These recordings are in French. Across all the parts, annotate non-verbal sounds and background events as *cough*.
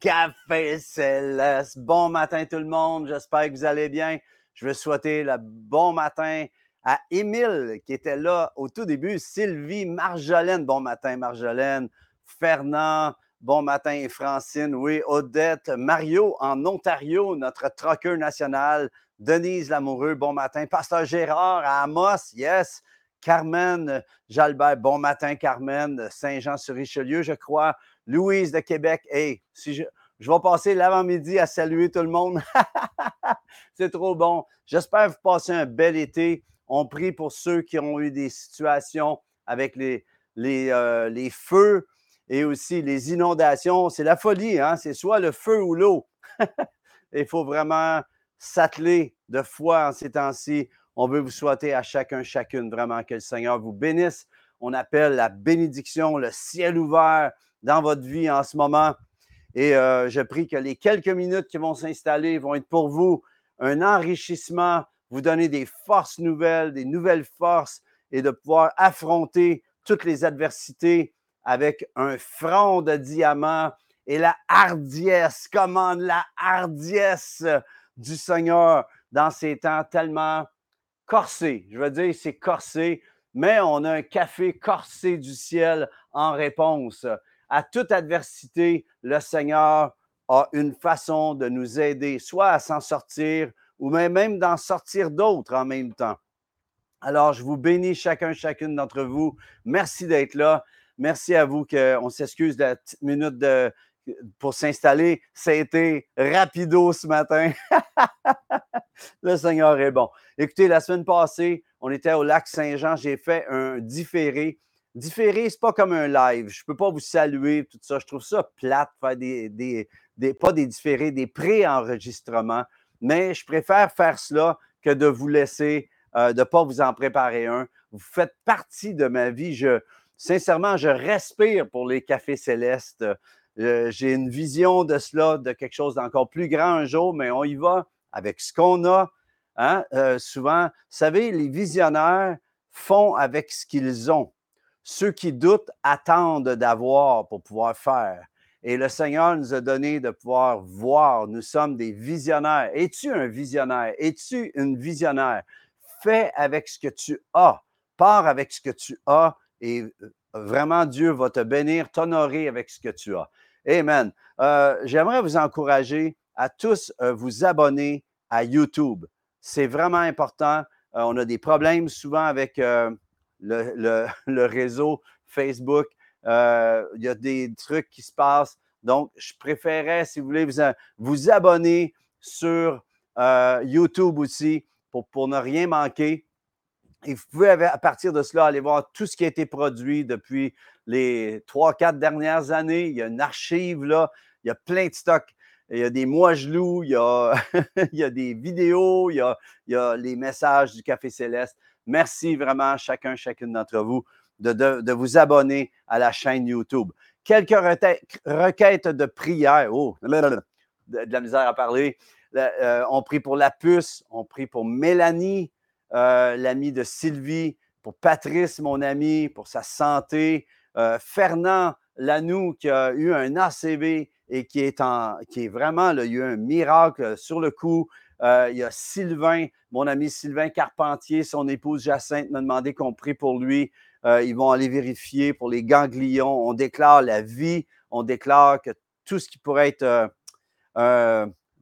Café Céleste. Bon matin tout le monde. J'espère que vous allez bien. Je veux souhaiter le bon matin à Émile qui était là au tout début. Sylvie, Marjolaine. Bon matin Marjolaine. Fernand. Bon matin, Francine. Oui, Odette. Mario en Ontario, notre troqueur national. Denise Lamoureux, bon matin. Pasteur Gérard à Amos, yes. Carmen Jalbert, bon matin, Carmen. Saint-Jean-sur-Richelieu, je crois. Louise de Québec. Hey, si je, vais passer l'avant-midi à saluer tout le monde. *laughs* C'est trop bon. J'espère que vous passez un bel été. On prie pour ceux qui ont eu des situations avec les, euh, les feux et aussi les inondations. C'est la folie, hein? c'est soit le feu ou l'eau. *laughs* Il faut vraiment s'atteler de foi en ces temps-ci. On veut vous souhaiter à chacun, chacune, vraiment que le Seigneur vous bénisse. On appelle la bénédiction, le ciel ouvert dans votre vie en ce moment. Et euh, je prie que les quelques minutes qui vont s'installer vont être pour vous un enrichissement, vous donner des forces nouvelles, des nouvelles forces et de pouvoir affronter toutes les adversités avec un front de diamant et la hardiesse, commande la hardiesse du Seigneur dans ces temps tellement corsés. Je veux dire, c'est corsé, mais on a un café corsé du ciel en réponse. À toute adversité, le Seigneur a une façon de nous aider, soit à s'en sortir ou même d'en sortir d'autres en même temps. Alors, je vous bénis chacun, chacune d'entre vous. Merci d'être là. Merci à vous qu'on s'excuse de la petite minute pour s'installer. Ça a été rapido ce matin. *laughs* le Seigneur est bon. Écoutez, la semaine passée, on était au lac Saint-Jean. J'ai fait un différé. Différé, c'est pas comme un live. Je peux pas vous saluer, tout ça. Je trouve ça plate, faire des, des, des pas des différés, des pré-enregistrements. Mais je préfère faire cela que de vous laisser, euh, de ne pas vous en préparer un. Vous faites partie de ma vie. Je, sincèrement, je respire pour les cafés célestes. Euh, j'ai une vision de cela, de quelque chose d'encore plus grand un jour, mais on y va avec ce qu'on a. Hein? Euh, souvent, vous savez, les visionnaires font avec ce qu'ils ont. Ceux qui doutent attendent d'avoir pour pouvoir faire. Et le Seigneur nous a donné de pouvoir voir. Nous sommes des visionnaires. Es-tu un visionnaire? Es-tu une visionnaire? Fais avec ce que tu as. Pars avec ce que tu as et vraiment Dieu va te bénir, t'honorer avec ce que tu as. Amen. Euh, J'aimerais vous encourager à tous euh, vous abonner à YouTube. C'est vraiment important. Euh, on a des problèmes souvent avec *laughs* le, réseau Facebook. il y a des trucs qui se passent. Donc, je préférais, si vous voulez, vous, vous abonner sur YouTube aussi pour, pour ne rien manquer. Et vous pouvez, à partir de cela, aller voir tout ce qui a été produit depuis les trois, quatre dernières années. Il y a une archive là, il y a plein de stocks. Il y a des mois gelous, il y a, *laughs* des vidéos, il y a, les messages du Café Céleste. Merci vraiment, chacun, chacune d'entre vous, de, de, de, vous abonner à la chaîne YouTube. Quelques requêtes de prière. Oh, *laughs* de, la misère à parler. Euh, on prie pour la puce, on prie pour Mélanie, euh, l'ami de Sylvie, pour Patrice, mon ami, pour sa santé, euh, Fernand Lanou qui a eu un ACV et qui est, en, qui est vraiment, il y a eu un miracle sur le coup. Euh, il y a Sylvain, mon ami Sylvain Carpentier, son épouse Jacinthe m'a demandé qu'on prie pour lui. ils vont aller vérifier pour les ganglions. On déclare la vie, on déclare que tout ce qui pourrait être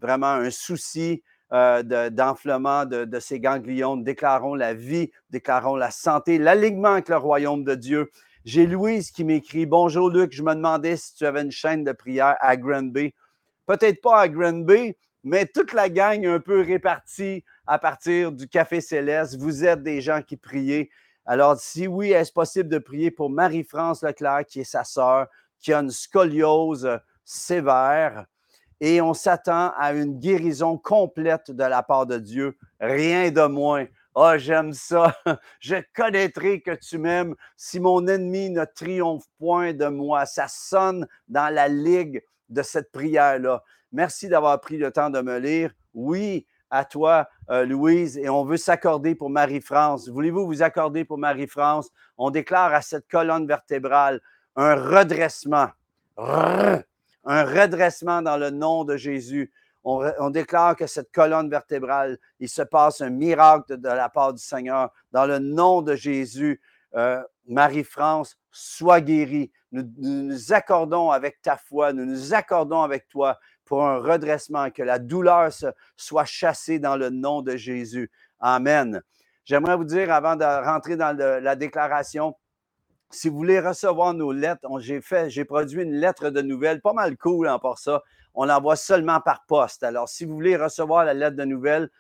vraiment un souci, euh, d'enflement de, ces ganglions. Déclarons la vie, déclarons la santé, l'alignement avec le royaume de Dieu. J'ai Louise qui m'écrit Bonjour Luc, je me demandais si tu avais une chaîne de prière à Granby. Peut-être pas à Granby, mais toute la gang un peu répartie à partir du Café Céleste. Vous êtes des gens qui priez. Alors, si oui, est-ce possible de prier pour Marie-France Leclerc, qui est sa sœur, qui a une scoliose sévère? Et on s'attend à une guérison complète de la part de Dieu, rien de moins. Oh, j'aime ça. *laughs* Je connaîtrai que tu m'aimes si mon ennemi ne triomphe point de moi. Ça sonne dans la ligue de cette prière-là. Merci d'avoir pris le temps de me lire. Oui, à toi, euh, Louise, et on veut s'accorder pour Marie-France. Voulez-vous vous accorder pour Marie-France? On déclare à cette colonne vertébrale un redressement. Un redressement dans le nom de Jésus. On, déclare que cette colonne vertébrale, il se passe un miracle de, la part du Seigneur. Dans le nom de Jésus, euh, Marie-France, sois guérie. Nous, nous accordons avec ta foi, nous nous accordons avec toi pour un redressement, que la douleur soit chassée dans le nom de Jésus. Amen. J'aimerais vous dire, avant de rentrer dans la déclaration, si vous voulez recevoir nos lettres, j'ai fait, j'ai produit une lettre de nouvelles, pas mal cool en pour ça. On l'envoie seulement par poste. Alors, si vous voulez recevoir la lettre de nouvelles,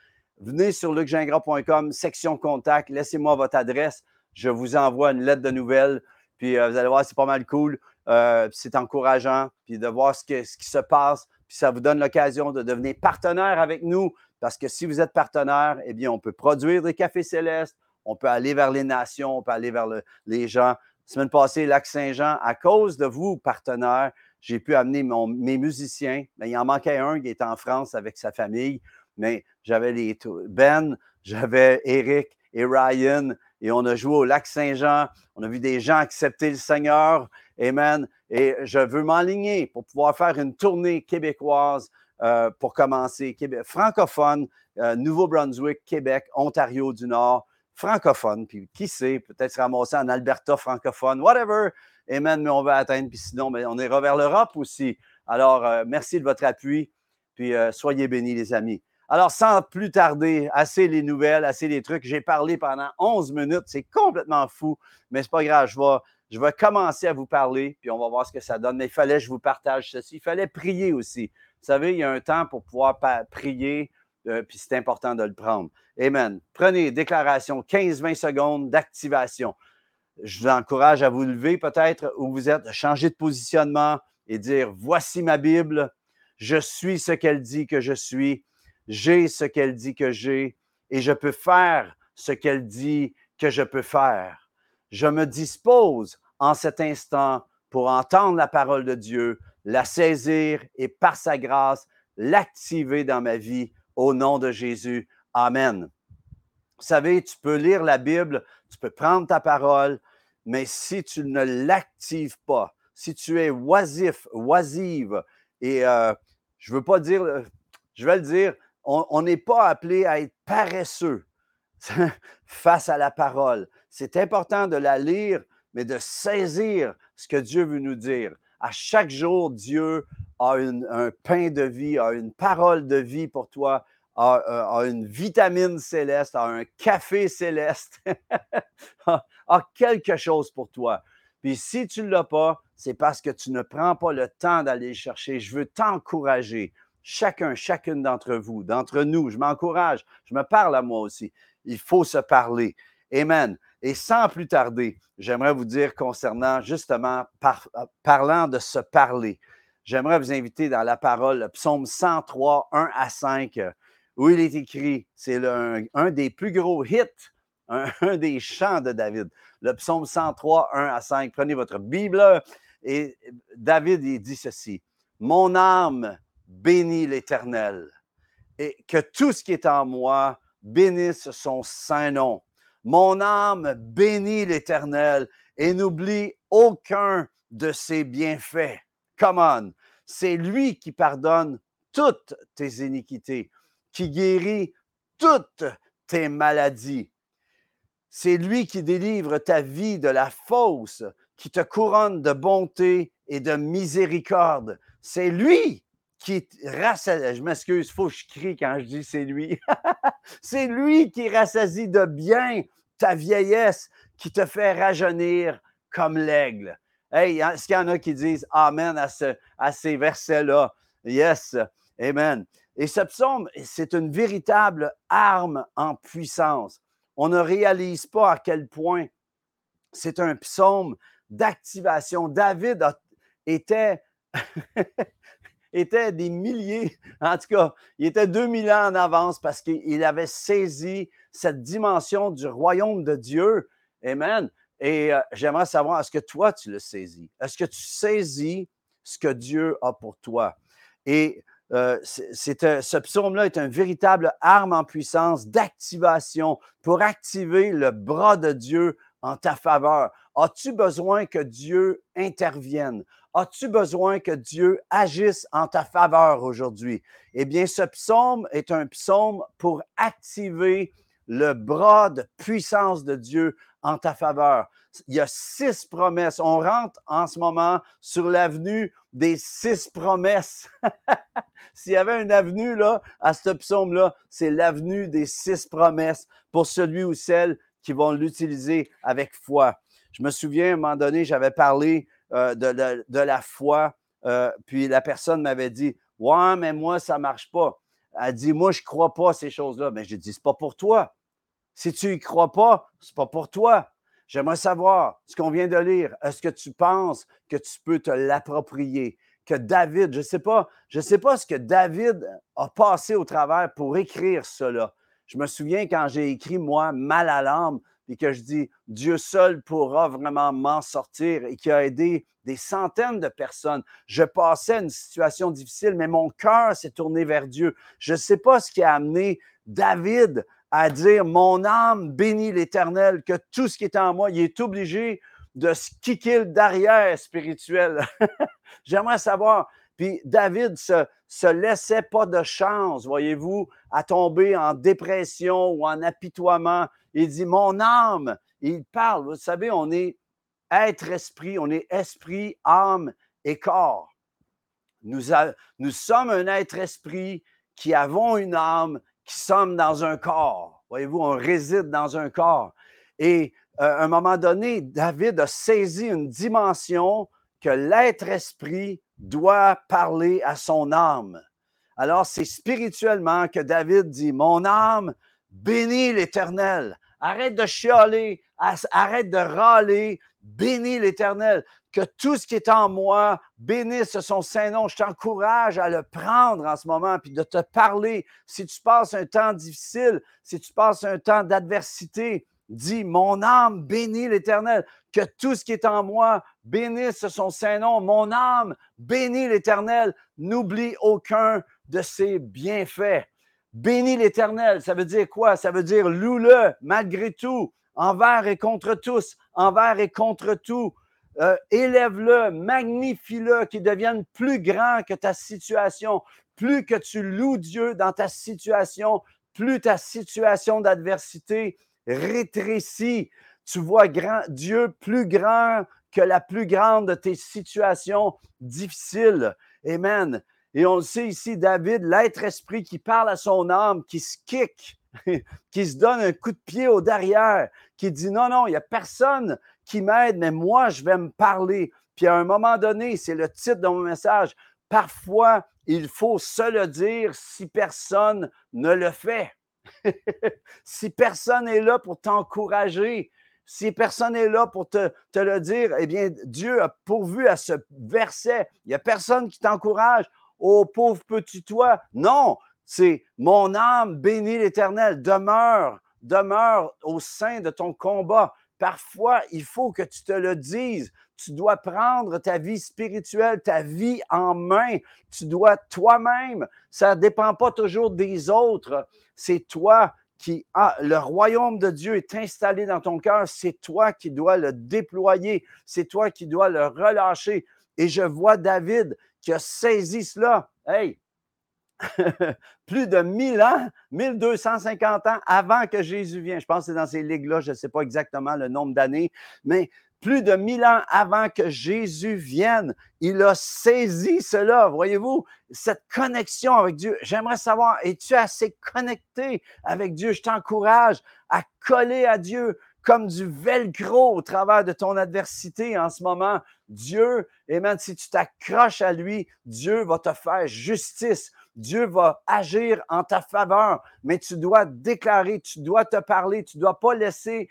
venez sur lucgingras.com, section contact, laissez-moi votre adresse. Je vous envoie une lettre de nouvelles. Puis euh, vous allez voir, c'est pas mal cool. Euh, c'est encourageant. Puis de voir ce qui se passe puis ça vous donne l'occasion de devenir partenaire avec nous, parce que si vous êtes partenaire, eh bien, on peut produire des cafés célestes, on peut aller vers les nations, on peut aller vers les gens. Semaine passée, Lac-Saint-Jean, à cause de vous, partenaires, j'ai pu amener mes musiciens. Mais il en manquait un qui est en France avec sa famille, mais j'avais les Ben, j'avais Eric et Ryan, et on a joué au Lac-Saint-Jean. On a vu des gens accepter le Seigneur. Amen. Et je veux m'aligner pour pouvoir faire une tournée québécoise euh, pour commencer. francophone, euh, Nouveau-Brunswick, Québec, Ontario du Nord, francophone. Puis qui sait, peut-être se ramasser en Alberta francophone, whatever. Amen, mais on va atteindre. Puis sinon, mais on ira vers l'Europe aussi. Alors, euh, merci de votre appui. Puis soyez bénis, les amis. Alors, sans plus tarder, assez les nouvelles, assez les trucs. J'ai parlé pendant 11 minutes. C'est complètement fou, mais c'est pas grave. Je vais, je vais commencer à vous parler, puis on va voir ce que ça donne. Mais il fallait que je vous partage ceci. Il fallait prier aussi. Vous savez, il y a un temps pour pouvoir prier, euh, puis c'est important de le prendre. Amen. Prenez déclaration, 15-20 secondes d'activation. Je vous encourage à vous lever peut-être où vous êtes, changer de positionnement et dire, voici ma Bible, je suis ce qu'elle dit que je suis, j'ai ce qu'elle dit que j'ai, et je peux faire ce qu'elle dit que je peux faire. Je me dispose en cet instant pour entendre la parole de Dieu, la saisir et par sa grâce, l'activer dans ma vie au nom de Jésus. Amen. Vous savez, tu peux lire la Bible, tu peux prendre ta parole, mais si tu ne l'actives pas, si tu es oisif, oisive, et euh, je ne veux pas dire, je vais le dire, on n'est pas appelé à être paresseux *laughs* face à la parole. C'est important de la lire, mais de saisir ce que Dieu veut nous dire. À chaque jour, Dieu a un pain de vie, a une parole de vie pour toi, a, euh, une vitamine céleste, a un café céleste, *laughs* a, quelque chose pour toi. Puis si tu ne l'as pas, c'est parce que tu ne prends pas le temps d'aller le chercher. Je veux t'encourager, chacun, chacune d'entre vous, d'entre nous, je m'encourage, je me parle à moi aussi. Il faut se parler. Amen. Et sans plus tarder, j'aimerais vous dire concernant justement, euh, parlant de se parler, j'aimerais vous inviter dans la parole, le psaume 103, 1 à 5, où il est écrit, c'est un, des plus gros hits, *laughs* un, des chants de David. Le psaume 103, 1 à 5. Prenez votre Bible et David, dit ceci. Mon âme bénit l'Éternel et que tout ce qui est en moi bénisse son saint nom. Mon âme bénit l'Éternel et n'oublie aucun de ses bienfaits. Come on. C'est lui qui pardonne toutes tes iniquités, qui guérit toutes tes maladies. C'est lui qui délivre ta vie de la fausse, qui te couronne de bonté et de miséricorde. C'est lui qui rassasie, je m'excuse, il faut que je crie quand je dis c'est lui. *laughs* c'est lui qui rassasie de bien ta vieillesse, qui te fait rajeunir comme l'aigle. Hey, est-ce qu'il y en a qui disent Amen à, ce, à ces versets-là? Yes, Amen. Et ce psaume, c'est une véritable arme en puissance. On ne réalise pas à quel point c'est un psaume d'activation. David était *laughs* était des milliers, *laughs* en tout cas, il était 2000 ans en avance parce qu'il avait saisi cette dimension du royaume de Dieu. Amen. Et euh, j'aimerais savoir, est-ce que toi, tu le saisis? Est-ce que tu saisis ce que Dieu a pour toi? Et euh, ce psaume-là est un véritable arme en puissance d'activation pour activer le bras de Dieu en ta faveur. As-tu besoin que Dieu intervienne? As-tu besoin que Dieu agisse en ta faveur aujourd'hui? Eh bien, ce psaume est un psaume pour activer le bras de puissance de Dieu en ta faveur. Il y a six promesses. On rentre en ce moment sur l'avenue des six promesses. *laughs* S'il y avait une avenue là, à ce psaume-là, c'est l'avenue des six promesses pour celui ou celle qui vont l'utiliser avec foi. Je me souviens, à un moment donné, j'avais parlé euh, de, la foi, euh, puis la personne m'avait dit Ouais, mais moi, ça ne marche pas. Elle dit Moi, je ne crois pas à ces choses-là. Mais j'ai dit C'est pas pour toi. Si tu n'y crois pas, c'est pas pour toi. J'aimerais savoir ce qu'on vient de lire. Est-ce que tu penses que tu peux te l'approprier? Que David, je ne sais pas, je sais pas ce que David a passé au travers pour écrire cela. Je me souviens quand j'ai écrit, moi, mal à l'âme, et que je dis Dieu seul pourra vraiment m'en sortir et qui a aidé des centaines de personnes. Je passais une situation difficile, mais mon cœur s'est tourné vers Dieu. Je ne sais pas ce qui a amené David à dire Mon âme bénit l'Éternel, que tout ce qui est en moi, il est obligé de se kicker derrière spirituel. *laughs* J'aimerais savoir. Puis David se, se laissait pas de chance, voyez-vous, à tomber en dépression ou en apitoiement. Il dit Mon âme, il parle. Vous savez, on est être-esprit, on est esprit, âme et corps. Nous, sommes un être-esprit qui avons une âme qui sommes dans un corps. Voyez-vous, on réside dans un corps. Et euh, à un moment donné, David a saisi une dimension que l'être-esprit doit parler à son âme. Alors, c'est spirituellement que David dit, mon âme bénit l'Éternel. Arrête de chialer, arrête de râler, bénis l'Éternel que tout ce qui est en moi bénisse son Saint-Nom. Je t'encourage à le prendre en ce moment, puis de te parler. Si tu passes un temps difficile, si tu passes un temps d'adversité, dis, mon âme bénit l'Éternel. Que tout ce qui est en moi bénisse son Saint-Nom. Mon âme bénit l'Éternel. N'oublie aucun de ses bienfaits. Bénis l'Éternel, ça veut dire quoi? Ça veut dire loue-le malgré tout, envers et contre tous, envers et contre tout euh, élève-le, magnifie-le, qu'il devienne plus grand que ta situation. Plus que tu loues Dieu dans ta situation, plus ta situation d'adversité rétrécit. Tu vois grand, Dieu plus grand que la plus grande de tes situations difficiles. Amen. Et on le sait ici, David, l'être esprit qui parle à son âme, qui se kick, *laughs* qui se donne un coup de pied au derrière, qui dit non, non, il n'y a personne qui m'aide, mais moi, je vais me parler. Puis à un moment donné, c'est le titre de mon message, parfois, il faut se le dire si personne ne le fait. *laughs* si personne est là pour t'encourager, si personne n'est là pour te, te, le dire, eh bien, Dieu a pourvu à ce verset. Il n'y a personne qui t'encourage. Oh, pauvre petit toi. Non, c'est mon âme bénit l'Éternel. Demeure, demeure au sein de ton combat. Parfois, il faut que tu te le dises. Tu dois prendre ta vie spirituelle, ta vie en main. Tu dois toi-même. Ça ne dépend pas toujours des autres. C'est toi qui a le royaume de Dieu est installé dans ton cœur. C'est toi qui dois le déployer. C'est toi qui dois le relâcher. Et je vois David qui a saisi cela. Hey, *laughs* plus de 1000 ans, 1250 ans avant que Jésus vienne. Je pense que c'est dans ces ligues-là, je ne sais pas exactement le nombre d'années, mais plus de 1000 ans avant que Jésus vienne, il a saisi cela. Voyez-vous, cette connexion avec Dieu. J'aimerais savoir, es-tu assez connecté avec Dieu? Je t'encourage à coller à Dieu comme du velcro au travers de ton adversité en ce moment. Dieu, et même si tu t'accroches à lui, Dieu va te faire justice. Dieu va agir en ta faveur, mais tu dois déclarer, tu dois te parler, tu ne dois pas laisser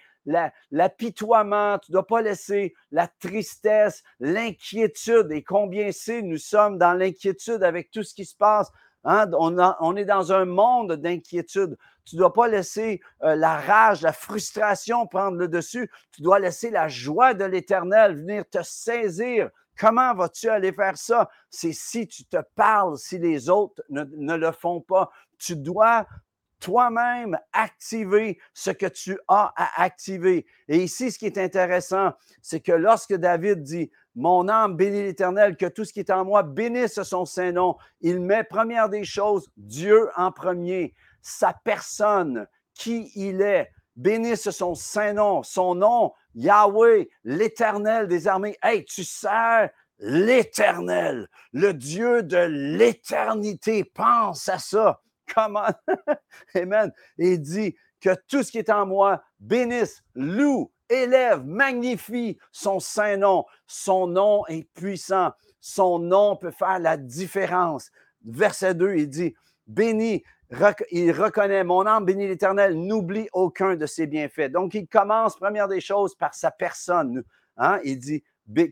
l'apitoiement, tu ne dois pas laisser la tristesse, l'inquiétude. Et combien c'est, nous sommes dans l'inquiétude avec tout ce qui se passe. Hein? On, est dans un monde d'inquiétude. Tu ne dois pas laisser euh, la rage, la frustration prendre le dessus. Tu dois laisser la joie de l'Éternel venir te saisir Comment vas-tu aller faire ça? C'est si tu te parles, si les autres ne le font pas. Tu dois toi-même activer ce que tu as à activer. Et ici, ce qui est intéressant, c'est que lorsque David dit, mon âme bénit l'Éternel, que tout ce qui est en moi bénisse son Saint-Nom, il met première des choses, Dieu en premier, sa personne, qui il est, bénisse son Saint-Nom, son nom, Yahweh, l'Éternel des armées. Hey, tu sers l'Éternel, le Dieu de l'éternité. Pense à ça. Comment? *laughs* Amen. Il dit que tout ce qui est en moi bénisse, loue, élève, magnifie son saint nom. Son nom est puissant. Son nom peut faire la différence. Verset 2, il dit, béni, il reconnaît, mon âme bénit l'Éternel, n'oublie aucun de ses bienfaits. Donc, il commence, première des choses, par sa personne. Hein? Il dit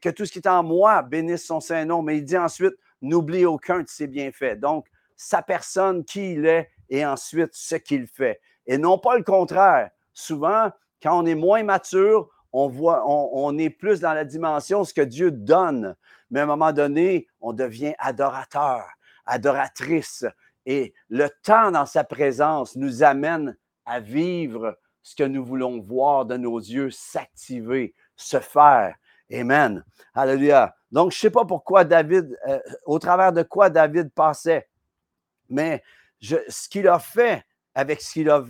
que tout ce qui est en moi bénisse son saint nom, mais il dit ensuite, n'oublie aucun de ses bienfaits. Donc, sa personne, qui il est, et ensuite ce qu'il fait. Et non pas le contraire. Souvent, quand on est moins mature, on voit, on, est plus dans la dimension ce que Dieu donne. Mais à un moment donné, on devient adorateur, adoratrice. Et le temps dans sa présence nous amène à vivre ce que nous voulons voir de nos yeux s'activer, se faire. Amen. Alléluia. Donc, je ne sais pas pourquoi David, euh, au travers de quoi David passait mais ce qu'il a fait avec ce qu'il a,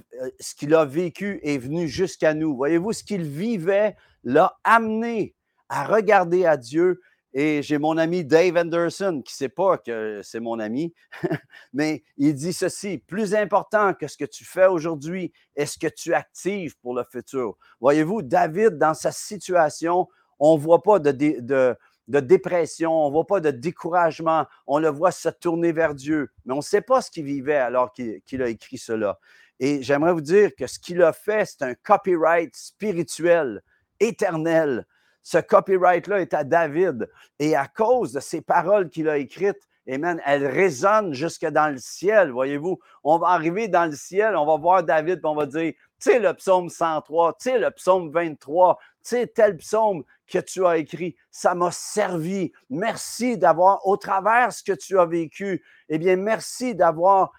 euh, vécu est venu jusqu'à nous. Voyez-vous, ce qu'il vivait l'a amené à regarder à Dieu. Et j'ai mon ami Dave Anderson, qui ne sait pas que c'est mon ami, *laughs* mais il dit ceci, plus important que ce que tu fais aujourd'hui est ce que tu actives pour le futur. Voyez-vous, David, dans sa situation, on ne voit pas de, de dépression, on ne voit pas de découragement, on le voit se tourner vers Dieu. Mais on ne sait pas ce qu'il vivait alors qu'il a écrit cela. Et j'aimerais vous dire que ce qu'il a fait, c'est un copyright spirituel, éternel. Ce copyright-là est à David. Et à cause de ces paroles qu'il a écrites, Amen. Elles résonnent jusque dans le ciel, voyez-vous. On va arriver dans le ciel, on va voir David, et on va dire, tu sais, le psaume 103, tu sais, le psaume 23, tu sais, tel psaume, que tu as écrit. Ça m'a servi. Merci d'avoir, au travers ce que tu as vécu, eh bien, merci d'avoir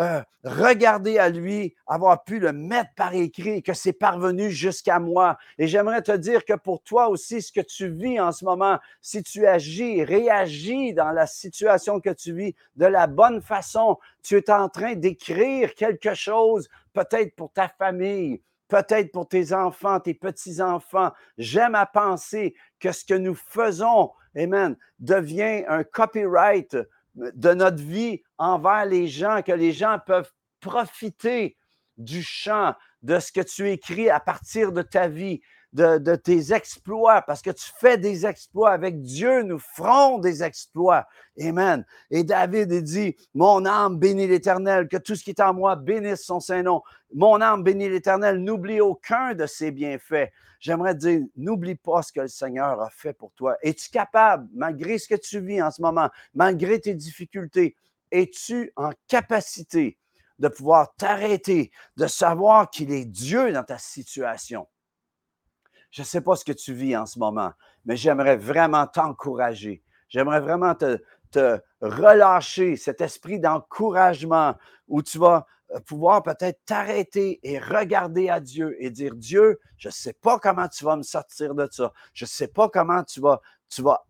euh, regardé à lui, avoir pu le mettre par écrit, que c'est parvenu jusqu'à moi. Et j'aimerais te dire que pour toi aussi, ce que tu vis en ce moment, si tu agis, réagis dans la situation que tu vis de la bonne façon, tu es en train d'écrire quelque chose, peut-être pour ta famille, peut-être pour tes enfants, tes petits-enfants. J'aime à penser que ce que nous faisons, Amen, devient un copyright de notre vie envers les gens, que les gens peuvent profiter du chant, de ce que tu écris à partir de ta vie de, tes exploits, parce que tu fais des exploits avec Dieu, nous ferons des exploits. Amen. Et David, dit, mon âme bénit l'Éternel, que tout ce qui est en moi bénisse son Saint-Nom. Mon âme bénit l'Éternel, n'oublie aucun de ses bienfaits. J'aimerais dire, n'oublie pas ce que le Seigneur a fait pour toi. Es-tu capable, malgré ce que tu vis en ce moment, malgré tes difficultés, es-tu en capacité de pouvoir t'arrêter, de savoir qu'il est Dieu dans ta situation? Je ne sais pas ce que tu vis en ce moment, mais j'aimerais vraiment t'encourager. J'aimerais vraiment te, relâcher cet esprit d'encouragement où tu vas euh, pouvoir peut-être t'arrêter et regarder à Dieu et dire, Dieu, je ne sais pas comment tu vas me sortir de ça. Je ne sais pas comment tu vas,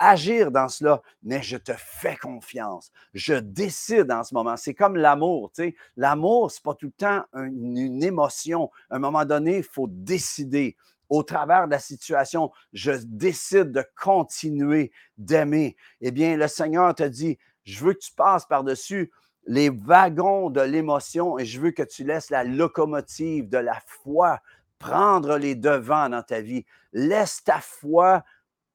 agir dans cela, mais je te fais confiance. Je décide en ce moment. C'est comme l'amour. L'amour, ce n'est pas tout le temps une, une émotion. À un moment donné, il faut décider au travers de la situation, je décide de continuer d'aimer, eh bien, le Seigneur te dit, je veux que tu passes par-dessus les wagons de l'émotion et je veux que tu laisses la locomotive de la foi prendre les devants dans ta vie. Laisse ta foi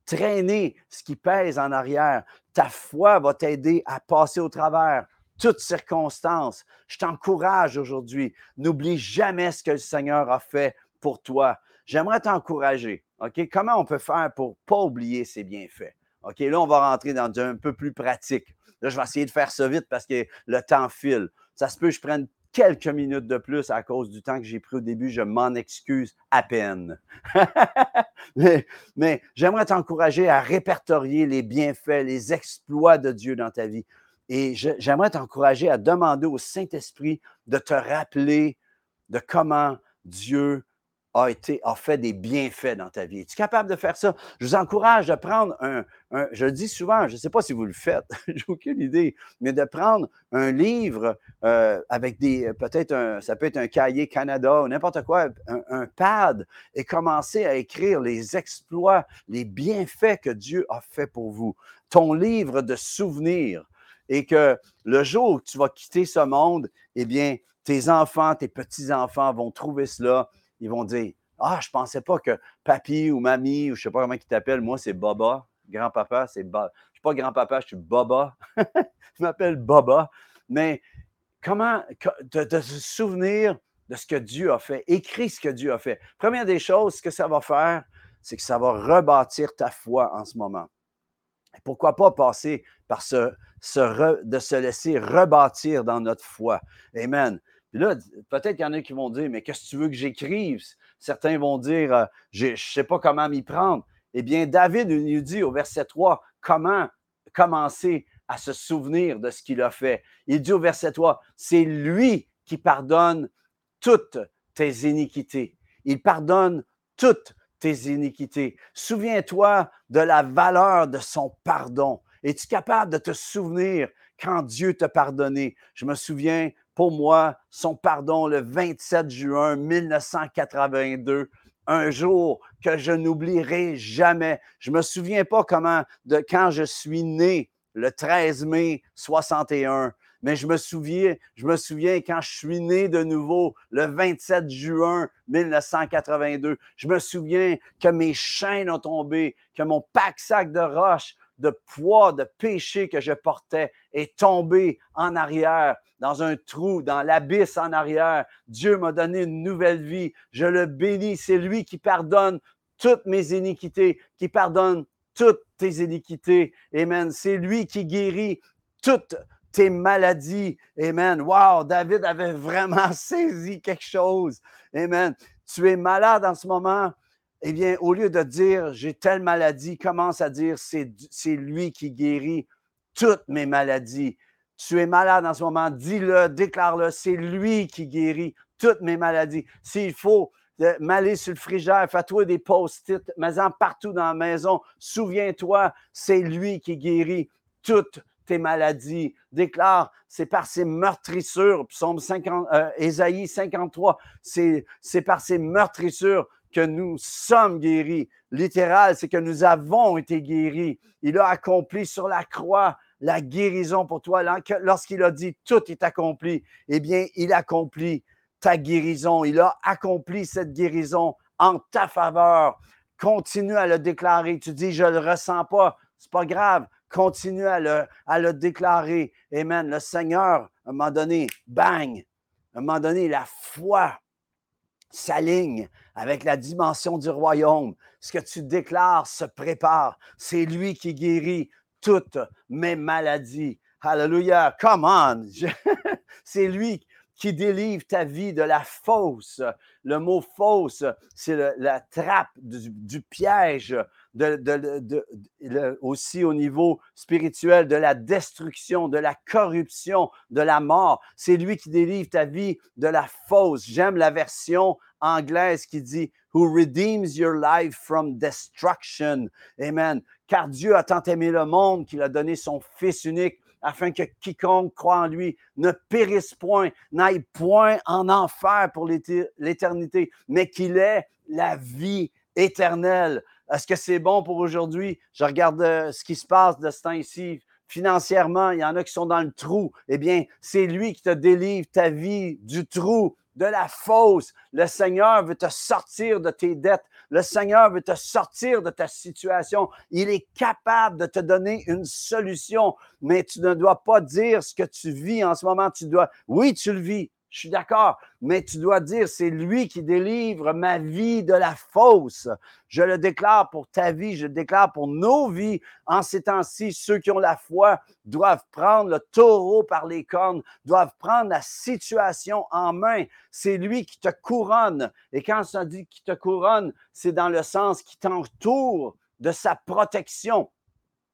traîner ce qui pèse en arrière. Ta foi va t'aider à passer au travers toutes circonstances. Je t'encourage aujourd'hui. N'oublie jamais ce que le Seigneur a fait pour toi j'aimerais t'encourager. OK? Comment on peut faire pour ne pas oublier ses bienfaits? OK, là, on va rentrer dans un peu plus pratique. Là, je vais essayer de faire ça vite parce que le temps file. Ça se peut que je prenne quelques minutes de plus à cause du temps que j'ai pris au début. Je m'en excuse à peine. *laughs* mais, j'aimerais t'encourager à répertorier les bienfaits, les exploits de Dieu dans ta vie. Et j'aimerais t'encourager à demander au Saint-Esprit de te rappeler de comment Dieu a, fait des bienfaits dans ta vie. Es-tu capable de faire ça? Je vous encourage de prendre un, je le dis souvent, je ne sais pas si vous le faites, *laughs* j'ai aucune idée, mais de prendre un livre euh, avec des, peut-être un, ça peut être un cahier Canada ou n'importe quoi, un, pad, et commencer à écrire les exploits, les bienfaits que Dieu a fait pour vous. Ton livre de souvenirs. Et que le jour où tu vas quitter ce monde, eh bien, tes enfants, tes petits-enfants vont trouver cela ils vont dire Ah, je ne pensais pas que papy ou mamie, ou je ne sais pas comment ils t'appellent, moi, c'est Baba. Grand-papa, c'est Baba. Je suis pas grand-papa, je suis Baba. *laughs* je m'appelle Baba. Mais comment de, se souvenir de ce que Dieu a fait, écris ce que Dieu a fait. Première des choses, ce que ça va faire, c'est que ça va rebâtir ta foi en ce moment. pourquoi pas passer par ce de se laisser rebâtir dans notre foi. Amen là, peut-être qu'il y en a qui vont dire, mais qu'est-ce que tu veux que j'écrive? Certains vont dire, euh, je ne sais pas comment m'y prendre. Eh bien, David nous dit au verset 3 comment commencer à se souvenir de ce qu'il a fait? Il dit au verset 3, c'est lui qui pardonne toutes tes iniquités. Il pardonne toutes tes iniquités. Souviens-toi de la valeur de son pardon. Es-tu capable de te souvenir quand Dieu t'a pardonné? Je me souviens pour moi son pardon le 27 juin 1982 un jour que je n'oublierai jamais. Je me souviens pas comment de quand je suis né le 13 mai 61, mais je me souviens, je me souviens quand je suis né de nouveau le 27 juin 1982. Je me souviens que mes chaînes ont tombé, que mon pack-sac de roches de poids, de péché que je portais est tombé en arrière, dans un trou, dans l'abysse en arrière. Dieu m'a donné une nouvelle vie. Je le bénis. C'est lui qui pardonne toutes mes iniquités, qui pardonne toutes tes iniquités. Amen. C'est lui qui guérit toutes tes maladies. Amen. Wow, David avait vraiment *laughs* saisi quelque chose. Amen. Tu es malade en ce moment eh bien, au lieu de dire j'ai telle maladie, commence à dire c'est lui qui guérit toutes mes maladies. Tu es malade en ce moment, dis-le, déclare-le, c'est lui qui guérit toutes mes maladies. S'il faut euh, m'aller sur le frigère, fais-toi des post-it, mets-en partout dans la maison. Souviens-toi, c'est lui qui guérit toutes tes maladies. Déclare, c'est par ses meurtrissures, psaume 50, euh, Ésaïe 53, c'est par ses meurtrissures que nous sommes guéris. Littéral, c'est que nous avons été guéris. Il a accompli sur la croix la guérison pour toi. Lorsqu'il a dit tout est accompli, eh bien, il accomplit ta guérison. Il a accompli cette guérison en ta faveur. Continue à le déclarer. Tu dis, je ne le ressens pas. C'est pas grave. Continue à le, à le déclarer. Amen. Le Seigneur, à un moment donné, bang, à un moment donné, la foi s'aligne avec la dimension du royaume. Ce que tu déclares se prépare. C'est lui qui guérit toutes mes maladies. Hallelujah. Come on. *laughs* C'est lui qui délivre ta vie de la fausse. Le mot fausse, c'est la trappe du, piège, aussi au niveau spirituel, de la destruction, de la corruption, de la mort. C'est lui qui délivre ta vie de la fausse. J'aime la version anglaise qui dit Who redeems your life from destruction? Amen. Car Dieu a tant aimé le monde qu'il a donné son Fils unique afin que quiconque croit en lui ne périsse point, n'aille point en enfer pour l'éternité, mais qu'il ait la vie éternelle. Est-ce que c'est bon pour aujourd'hui? Je regarde euh, ce qui se passe de ce temps ici. Financièrement, il y en a qui sont dans le trou. Eh bien, c'est lui qui te délivre ta vie du trou de la fausse. Le Seigneur veut te sortir de tes dettes. Le Seigneur veut te sortir de ta situation. Il est capable de te donner une solution, mais tu ne dois pas dire ce que tu vis en ce moment. Tu dois, oui, tu le vis. Je suis d'accord, mais tu dois dire, c'est lui qui délivre ma vie de la fausse. Je le déclare pour ta vie, je le déclare pour nos vies. En ces temps-ci, ceux qui ont la foi doivent prendre le taureau par les cornes, doivent prendre la situation en main. C'est lui qui te couronne. Et quand ça dit qui te couronne, c'est dans le sens qui t'entoure de sa protection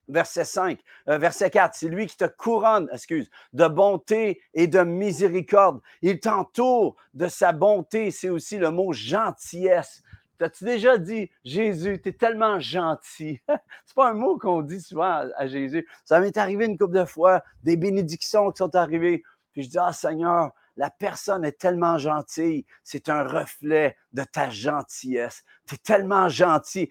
verset 5, euh, verset 4, c'est lui qui te couronne, excuse, de bonté et de miséricorde. Il t'entoure de sa bonté, c'est aussi le mot gentillesse. T'as-tu déjà dit, Jésus, tu es tellement gentil? *laughs* c'est pas un mot qu'on dit souvent à, Jésus. Ça m'est arrivé une couple de fois, des bénédictions qui sont arrivées. Puis je dis, ah Seigneur, la personne est tellement gentille. C'est un reflet de ta gentillesse. Tu tellement gentil.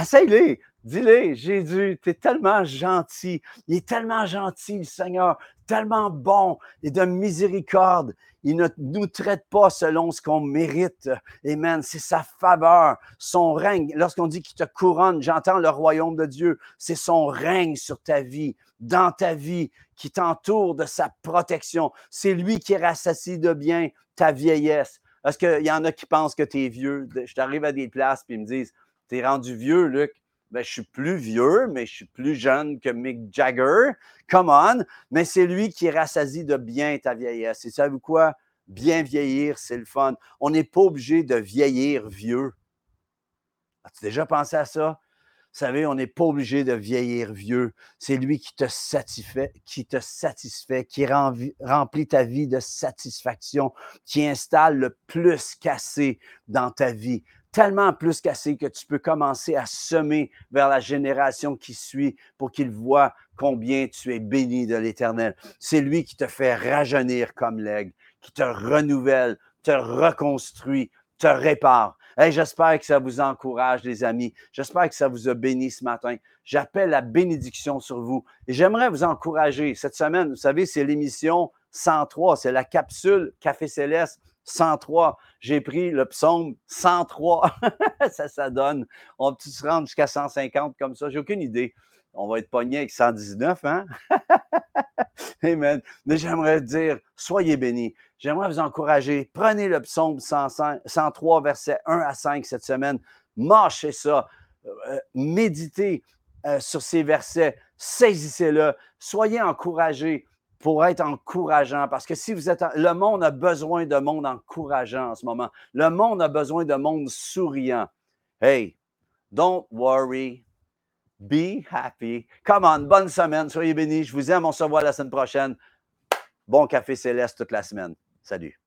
Essaye-les. Dis-le, Jésus, tu es tellement gentil. Il est tellement gentil, le Seigneur, tellement bon et de miséricorde. Il ne nous traite pas selon ce qu'on mérite. Amen. C'est sa faveur, son règne. Lorsqu'on dit qu'il te couronne, j'entends le royaume de Dieu. C'est son règne sur ta vie, dans ta vie, qui t'entoure de sa protection. C'est lui qui rassasie de bien ta vieillesse. Est-ce qu'il y en a qui pensent que tu es vieux? Je t'arrive à des places et ils me disent, tu es rendu vieux, Luc ben, je suis plus vieux, mais je suis plus jeune que Mick Jagger. Come on. Mais c'est lui qui rassasie de bien ta vieillesse. Et savez-vous quoi? Bien vieillir, c'est le fun. On n'est pas obligé de vieillir vieux. As-tu déjà pensé à ça? Vous savez, on n'est pas obligé de vieillir vieux. C'est lui qui te satisfait, qui te satisfait, qui remplit ta vie de satisfaction, qui installe le plus cassé dans ta vie tellement plus cassé que tu peux commencer à semer vers la génération qui suit pour qu'il voit combien tu es béni de l'Éternel. C'est lui qui te fait rajeunir comme l'aigle, qui te renouvelle, te reconstruit, te répare. J'espère que ça vous encourage, les amis. J'espère que ça vous a béni ce matin. J'appelle la bénédiction sur vous. Et j'aimerais vous encourager. Cette semaine, vous savez, c'est l'émission 103, c'est la capsule Café Céleste 103. J'ai pris le psaume 103. *laughs* ça, ça donne. On peut se rendre jusqu'à 150 comme ça. J'ai aucune idée. On va être pogné avec 119, hein? *laughs* Amen. Mais j'aimerais dire, soyez bénis. J'aimerais vous encourager. Prenez le psaume 103, versets 1 à 5 cette semaine. Marchez ça. Euh, méditez euh, sur ces versets. Saisissez-le. Soyez encouragés pour être encourageant. Parce que si vous êtes. Le monde a besoin de monde encourageant en ce moment. Le monde a besoin de monde souriant. Hey, don't worry. Be happy. Come on, bonne semaine. Soyez bénis. Je vous aime. On se revoit la semaine prochaine. Bon café céleste toute la semaine. Salut.